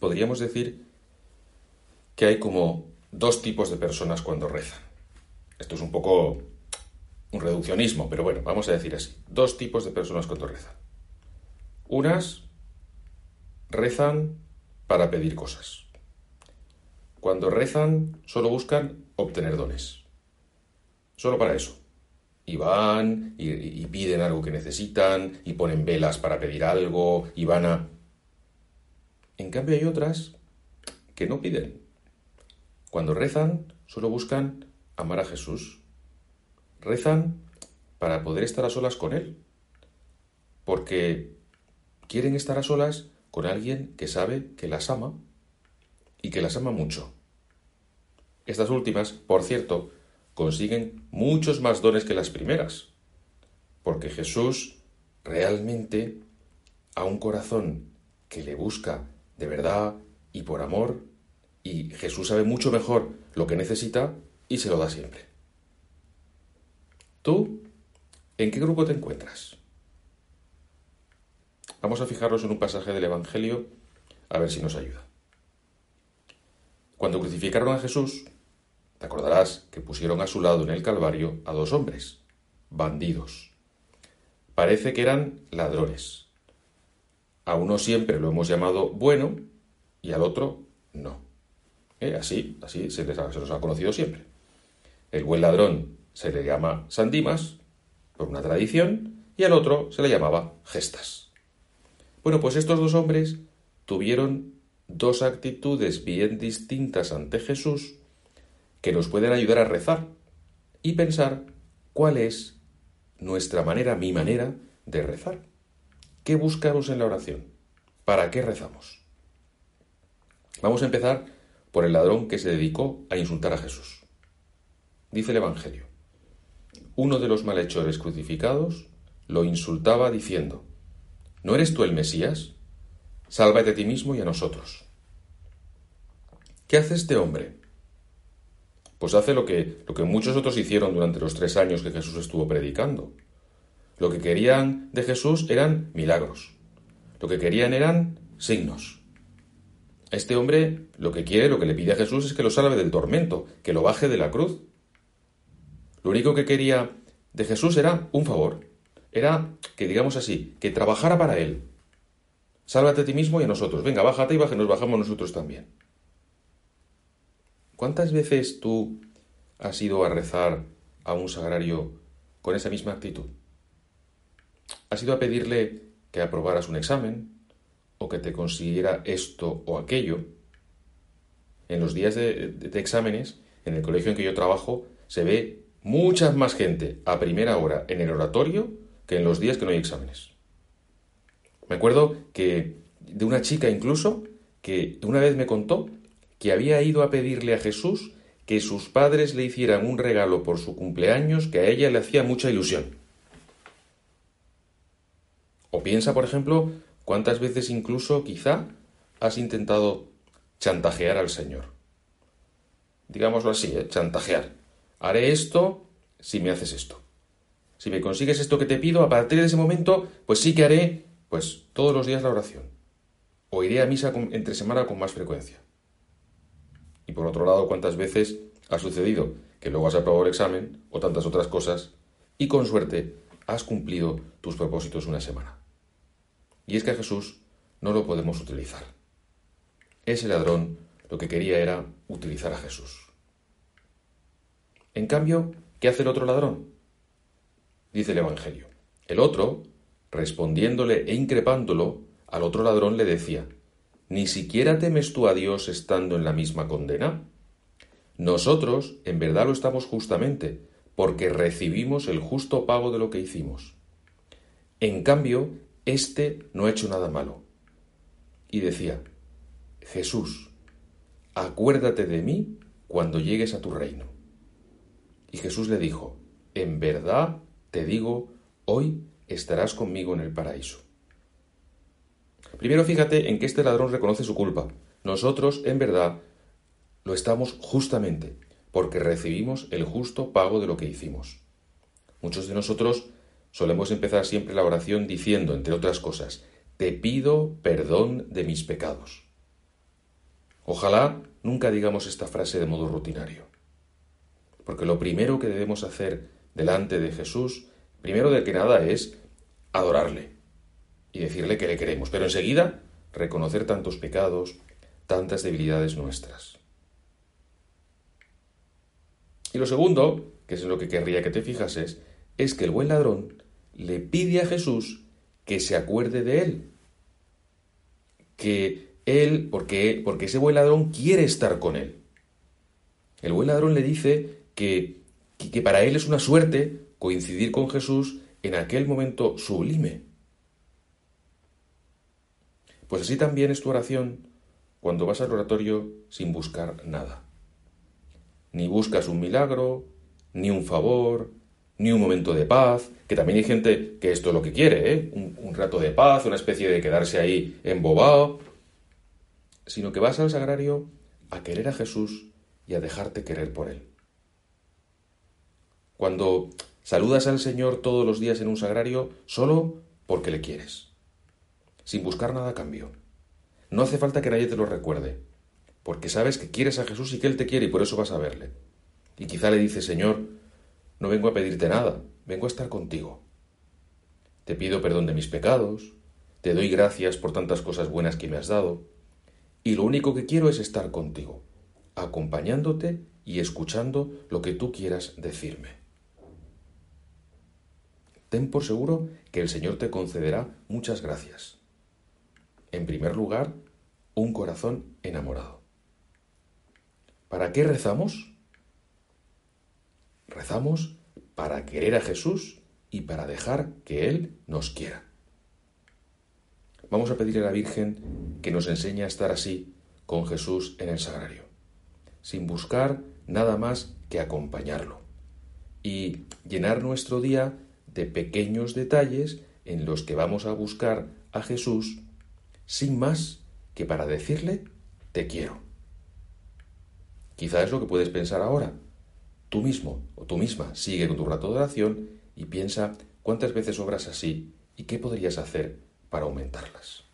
podríamos decir que hay como dos tipos de personas cuando rezan. Esto es un poco un reduccionismo, pero bueno, vamos a decir así. Dos tipos de personas cuando rezan. Unas rezan para pedir cosas. Cuando rezan solo buscan obtener dones. Solo para eso. Y van y, y, piden algo que necesitan y ponen velas para pedir algo y van a... En cambio hay otras que no piden. Cuando rezan solo buscan amar a Jesús. Rezan para poder estar a solas con Él. Porque quieren estar a solas con alguien que sabe que las ama y que las ama mucho. Estas últimas, por cierto, consiguen muchos más dones que las primeras, porque Jesús realmente a un corazón que le busca de verdad y por amor, y Jesús sabe mucho mejor lo que necesita y se lo da siempre. ¿Tú en qué grupo te encuentras? Vamos a fijarnos en un pasaje del Evangelio a ver si nos ayuda. Cuando crucificaron a Jesús, te acordarás que pusieron a su lado en el Calvario a dos hombres, bandidos. Parece que eran ladrones. A uno siempre lo hemos llamado bueno y al otro no. ¿Eh? Así, así se, les ha, los ha conocido siempre. El buen ladrón se le llama Sandimas, por una tradición, y al otro se le llamaba Gestas. Bueno, pues estos dos hombres tuvieron dos actitudes bien distintas ante Jesús que nos pueden ayudar a rezar y pensar cuál es nuestra manera, mi manera de rezar. ¿Qué buscamos en la oración? ¿Para qué rezamos? Vamos a empezar por el ladrón que se dedicó a insultar a Jesús. Dice el Evangelio, uno de los malhechores crucificados lo insultaba diciendo, ¿no eres tú el Mesías? Sálvate a ti mismo y a nosotros. ¿Qué hace este hombre? Pues hace lo que, lo que muchos otros hicieron durante los tres años que Jesús estuvo predicando. Lo que querían de Jesús eran milagros. Lo que querían eran signos. Este hombre lo que quiere, lo que le pide a Jesús es que lo salve del tormento, que lo baje de la cruz. Lo único que quería de Jesús era un favor. Era que, digamos así, que trabajara para él, Sálvate a ti mismo y a nosotros. Venga, bájate y baje, nos bajamos nosotros también. ¿Cuántas veces tú has ido a rezar a un sagrario con esa misma actitud? ¿Has ido a pedirle que aprobaras un examen o que te consiguiera esto o aquello? En los días de, exámenes, en el colegio en que yo trabajo, se ve mucha más gente a primera hora en el oratorio que en los días que no hay exámenes. Me acuerdo que de una chica incluso que una vez me contó que había ido a pedirle a Jesús que sus padres le hicieran un regalo por su cumpleaños que a ella le hacía mucha ilusión. O piensa, por ejemplo, cuántas veces incluso quizá has intentado chantajear al Señor. Digámoslo así, ¿eh? chantajear. Haré esto si me haces esto. Si me consigues esto que te pido, a partir de ese momento, pues sí que haré pues todos los días la oración. O iré a misa entre semana con más frecuencia. Y por otro lado, ¿cuántas veces ha sucedido que luego has aprobado el examen o tantas otras cosas y con suerte has cumplido tus propósitos una semana? Y es que a Jesús no lo podemos utilizar. Ese ladrón lo que quería era utilizar a Jesús. En cambio, ¿qué hace el otro ladrón? Dice el Evangelio. El otro respondiéndole e increpándolo, al otro ladrón le decía, ¿Ni siquiera temes tú a Dios estando en la misma condena? Nosotros, en verdad lo estamos justamente, porque recibimos el justo pago de lo que hicimos. En cambio, éste no ha hecho nada malo. Y decía, Jesús, acuérdate de mí cuando llegues a tu reino. Y Jesús le dijo, En verdad te digo, hoy estarás conmigo en el paraíso. Primero fíjate en que este ladrón reconoce su culpa. Nosotros, en verdad, lo estamos justamente, porque recibimos el justo pago de lo que hicimos. Muchos de nosotros solemos empezar siempre la oración diciendo, entre otras cosas, te pido perdón de mis pecados. Ojalá nunca digamos esta frase de modo rutinario. Porque lo primero que debemos hacer delante de Jesús, primero de que nada, es adorarle y decirle que le queremos, pero enseguida reconocer tantos pecados, tantas debilidades nuestras. Y lo segundo, que es en lo que querría que te fijases, es que el buen ladrón le pide a Jesús que se acuerde de él. Que él, porque, porque ese buen ladrón quiere estar con él. El buen ladrón le dice que, que para él es una suerte coincidir con Jesús en aquel momento sublime. Pues así también es tu oración cuando vas al oratorio sin buscar nada. Ni buscas un milagro, ni un favor, ni un momento de paz, que también hay gente que esto es lo que quiere, ¿eh? un, rato de paz, una especie de quedarse ahí embobado, sino que vas al sagrario a querer a Jesús y a dejarte querer por Él. Cuando saludas al Señor todos los días en un sagrario, solo porque le quieres, sin buscar nada a cambio. No hace falta que nadie te lo recuerde, porque sabes que quieres a Jesús y que Él te quiere y por eso vas a verle. Y quizá le dices, Señor, no vengo a pedirte nada, vengo a estar contigo. Te pido perdón de mis pecados, te doy gracias por tantas cosas buenas que me has dado, y lo único que quiero es estar contigo, acompañándote y escuchando lo que tú quieras decirme. Ten por seguro que el Señor te concederá muchas gracias. En primer lugar, un corazón enamorado. ¿Para qué rezamos? Rezamos para querer a Jesús y para dejar que Él nos quiera. Vamos a pedirle a la Virgen que nos enseñe a estar así con Jesús en el sagrario, sin buscar nada más que acompañarlo y llenar nuestro día de pequeños detalles en los que vamos a buscar a Jesús sin más que para decirle te quiero. Quizá es lo que puedes pensar ahora. Tú mismo o tú misma sigue con tu rato de oración y piensa cuántas veces obras así y qué podrías hacer para aumentarlas.